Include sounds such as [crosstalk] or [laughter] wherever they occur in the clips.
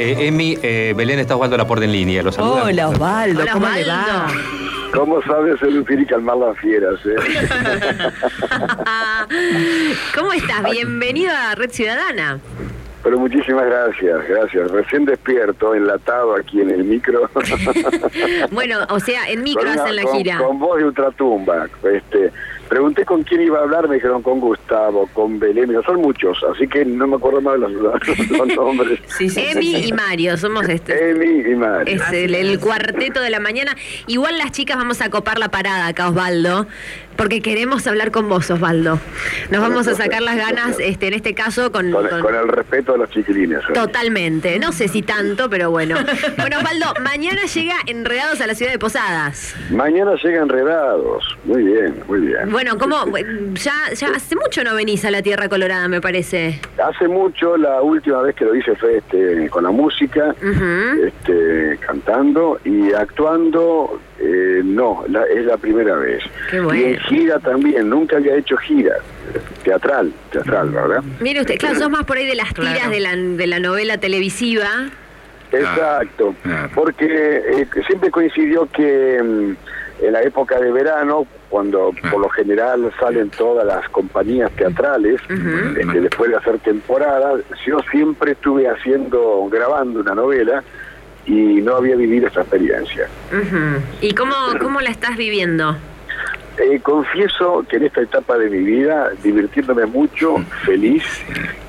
Eh, Emi, eh, Belén está Osvaldo Laporte en línea. Los saluda. Hola Osvaldo, Hola, ¿cómo le Osvaldo. va? ¿Cómo sabes seducir y calmar las fieras? eh? [laughs] ¿Cómo estás? Bienvenido a Red Ciudadana. Pero muchísimas gracias, gracias. Recién despierto, enlatado aquí en el micro. [laughs] Bueno, o sea, en micro una- hacen la con- gira. Con voz de ultratumba. Este, pregunté con quién iba a hablar, me dijeron con Gustavo, con Belén, son muchos, así que no me acuerdo más de los, [laughs] los [laughs] nombres. Sí, sí, sí, Emi sí. y Mario, somos este. Emi y Mari. Es el, el cuarteto de la mañana. Igual las chicas vamos a copar la parada acá, Osvaldo, porque queremos hablar con vos, Osvaldo. Nos vamos a sacar las ganas, este, en este caso, con, Con, con- con el respeto de los chiquilines. eh. Totalmente, no sé si tanto, pero bueno. Bueno, Osvaldo, mañana llega Enredados a la ciudad de Posadas. Mañana llegan enredados. Muy bien, muy bien. Bueno, ¿cómo? Sí, sí. Ya, ya hace mucho no venís a la Tierra Colorada, me parece. Hace mucho, la última vez que lo hice fue este, con la música, este, cantando y actuando, eh, no, la- es la primera vez. Qué bueno. Y en gira también, nunca había hecho gira, teatral, teatral, ¿verdad? Mire usted, claro, sos más por ahí de las tiras Claro. de, la, de la novela televisiva. Exacto, claro. porque eh, siempre coincidió que mm, en la época de verano, cuando por lo general salen todas las compañías teatrales, este, después de hacer temporada, yo siempre estuve haciendo, grabando una novela y no había vivido esta experiencia. ¿Y cómo, cómo la estás viviendo? Eh, confieso que en esta etapa de mi vida, divirtiéndome mucho, feliz,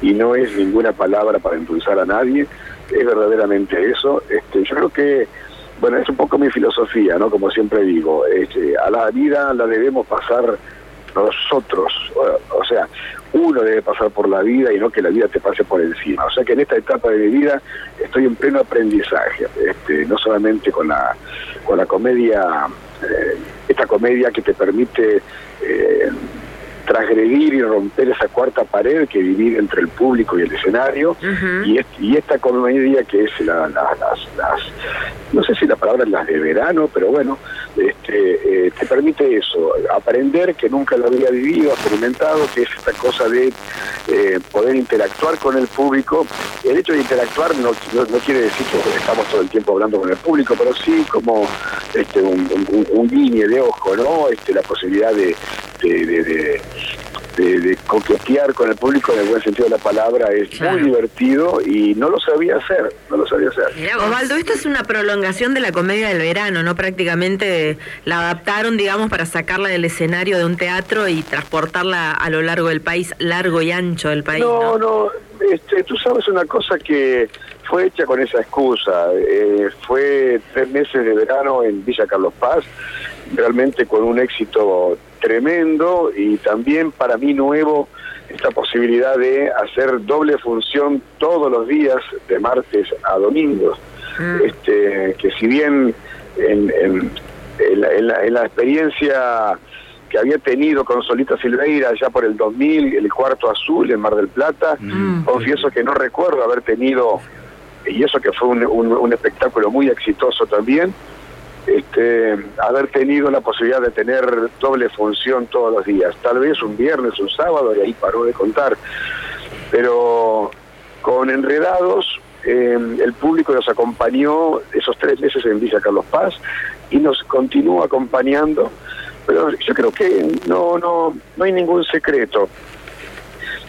y no es ninguna palabra para impulsar a nadie, es verdaderamente eso. Este, yo creo que, bueno, es un poco mi filosofía, ¿no? Como siempre digo, este, a la vida la debemos pasar nosotros, o, sea, uno debe pasar por la vida y no que la vida te pase por encima. O sea que en esta etapa de mi vida estoy en pleno aprendizaje, este, no solamente con la, con la comedia, eh, esta comedia que te permite eh, transgredir y romper esa cuarta pared que divide entre el público y el escenario, y, est- y esta comedia que es la- la- las, las- no sé si la palabra es las de verano, pero bueno, este, eh, te permite eso, aprender que nunca lo había vivido, experimentado, que es esta cosa de eh, poder interactuar con el público. El hecho de interactuar no, no, no quiere decir que estamos todo el tiempo hablando con el público, pero sí como este, un, un, un guiñe de ojo, ¿no? Este, la posibilidad de, de, de- de- de- de coquetear con el público en el buen sentido de la palabra es Claro. muy divertido y no lo sabía hacer, no lo sabía hacer. Mirá. Osvaldo, esto es una prolongación de la comedia del verano, ¿no? Prácticamente la adaptaron, digamos, para sacarla del escenario de un teatro y transportarla a lo largo del país, largo y ancho del país, No, ¿no? no, este, tú sabes una cosa que fue hecha con esa excusa. eh, fue tres meses de verano en Villa Carlos Paz, realmente con un éxito tremendo y también para mí nuevo esta posibilidad de hacer doble función todos los días, de martes a domingos. Mm. Este, que si bien en, en- en la, en la- en la experiencia que había tenido con Solita Silveira ya por el 2000, el cuarto azul en Mar del Plata, Mm. confieso que no recuerdo haber tenido, y eso que fue un, un- un espectáculo muy exitoso también, este, haber tenido la posibilidad de tener doble función todos los días, tal vez un viernes, un sábado, y ahí paró de contar. Pero con Enredados, eh, el público nos acompañó esos tres meses en Villa Carlos Paz y nos continúa acompañando, pero yo creo que no, no, no hay ningún secreto.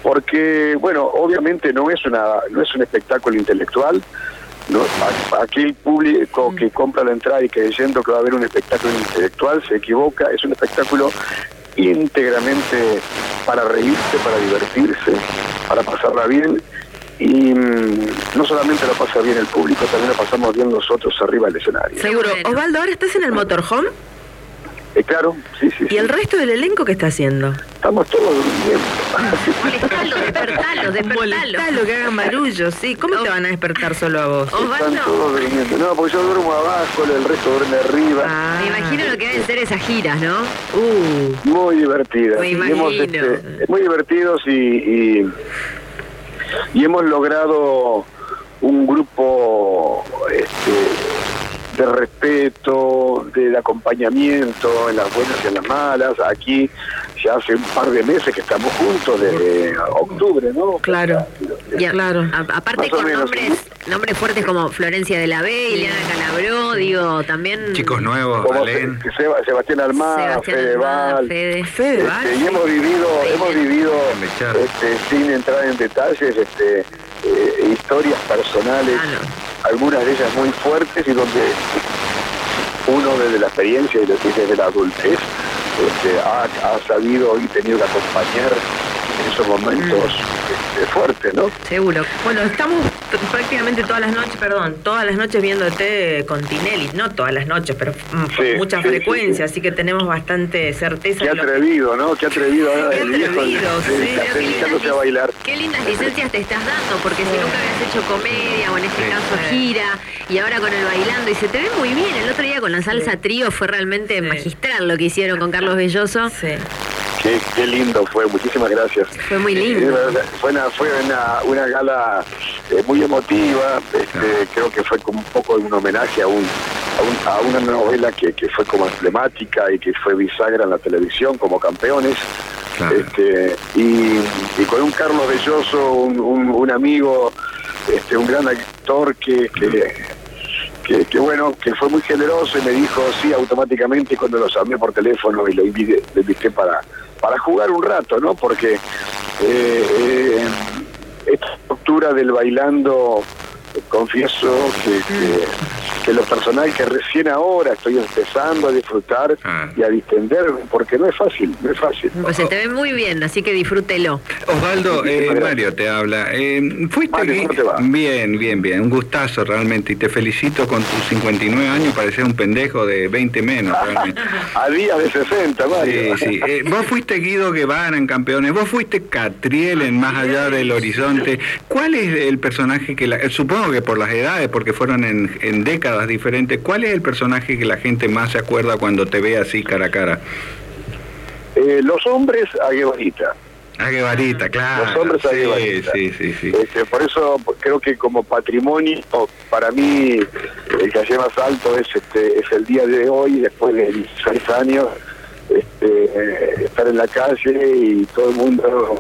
Porque bueno obviamente no es una no es un espectáculo intelectual no A- aquel público que compra la entrada y creyendo que va a haber un espectáculo intelectual se equivoca es un espectáculo íntegramente para reírse para divertirse para pasarla bien. Y mm, no solamente lo pasa bien el público también lo pasamos bien nosotros arriba del escenario. Seguro. Bueno. Osvaldo, ahora estás en el motorhome Eh, claro sí sí, y sí. el resto del elenco, ¿qué está haciendo? estamos todos durmiendo Molestalo, despertalo, [laughs] despertalo. Molestalo, que hagan barullo, sí. ¿Cómo te van a despertar solo a vos? están todos durmiendo no porque yo duermo abajo el resto duerme arriba Ah. me imagino lo que deben ser esas giras, ¿no? Uh, Muy divertidas. Me Y hemos, imagino. este, muy divertidos y, y, y hemos logrado un grupo este, de respeto, del acompañamiento en las buenas y en las malas. Aquí ya hace un par de meses que estamos juntos, desde octubre, ¿no? Claro. Y a- Claro. a- aparte Más con menos, nombres, nombres fuertes como Florencia de la B, Ileana Calabró, digo, también... Chicos nuevos, Como Valen. Se- Seba- Sebastián Almada, Fede Val, Fede. Fede, ¿vale? Este, y hemos vivido, hemos vivido este, sin entrar en detalles, este, eh, historias personales, Ah, algunas de ellas muy fuertes y donde uno desde la experiencia y desde la adultez este, ha, ha sabido y tenido que acompañar esos momentos este, fuertes, ¿no? Seguro. Bueno, estamos prácticamente todas las noches, perdón, todas las noches viéndote con Tinelli, no todas las noches, pero mm, con Sí, mucha sí, frecuencia, sí, así que tenemos bastante certeza. Qué que- atrevido, ¿no? Qué atrevido [laughs] Qué el viejo atrevido, sí, qué dedicándose a bailar. Qué lindas licencias te estás dando, porque si nunca habías hecho comedia o en este Sí. caso gira, y ahora con el bailando, y se te ve muy bien. El otro día con la salsa trío fue realmente Sí. magistral lo que hicieron con Carlos Belloso. Sí. Qué, qué lindo fue, muchísimas gracias. Fue muy Sí, lindo. verdad, fue una, fue una, una gala eh, muy emotiva, este, creo que fue como un poco un homenaje a, un, a, un- a una novela que, que fue como emblemática y que fue bisagra en la televisión como campeones. Claro. Este, y, y con un Carlos Belloso, un, un- un amigo, este, un gran actor que, que, que, que, bueno, que fue muy generoso y me dijo sí automáticamente cuando lo llamé por teléfono y lo invité, lo invité para, para jugar un rato, ¿no? Porque eh, eh, esta estructura del bailando, confieso que, que, que lo personal que recién ahora estoy empezando a disfrutar Ah. y a distender, porque no es fácil, no es fácil. Pues se te ve muy bien, así que disfrútelo. Osvaldo, eh. Mario te habla. Eh, fuiste Mario, gui- ¿cómo te va? bien, bien, bien. Un gustazo realmente. Y te felicito con tus 59 años. Pareces un pendejo de 20 menos. Realmente. [laughs] A días de 60, Sí, Mario. sí. Eh, vos fuiste Guido Guevara en Campeones, vos fuiste Catriel en Más Allá del Horizonte. ¿Cuál es el personaje que, la, supongo que por las edades, porque fueron en, en décadas diferentes, cuál es el personaje que la gente más se acuerda cuando te ve así cara a cara? Eh, los hombres a Guevarita. A Guevarita, claro. Los hombres a sí, Guevarita. sí, sí, sí. Este, por eso creo que como patrimonio, para mí, el calle más alto es este es el día de hoy, después de 16 años, este, estar en la calle y todo el mundo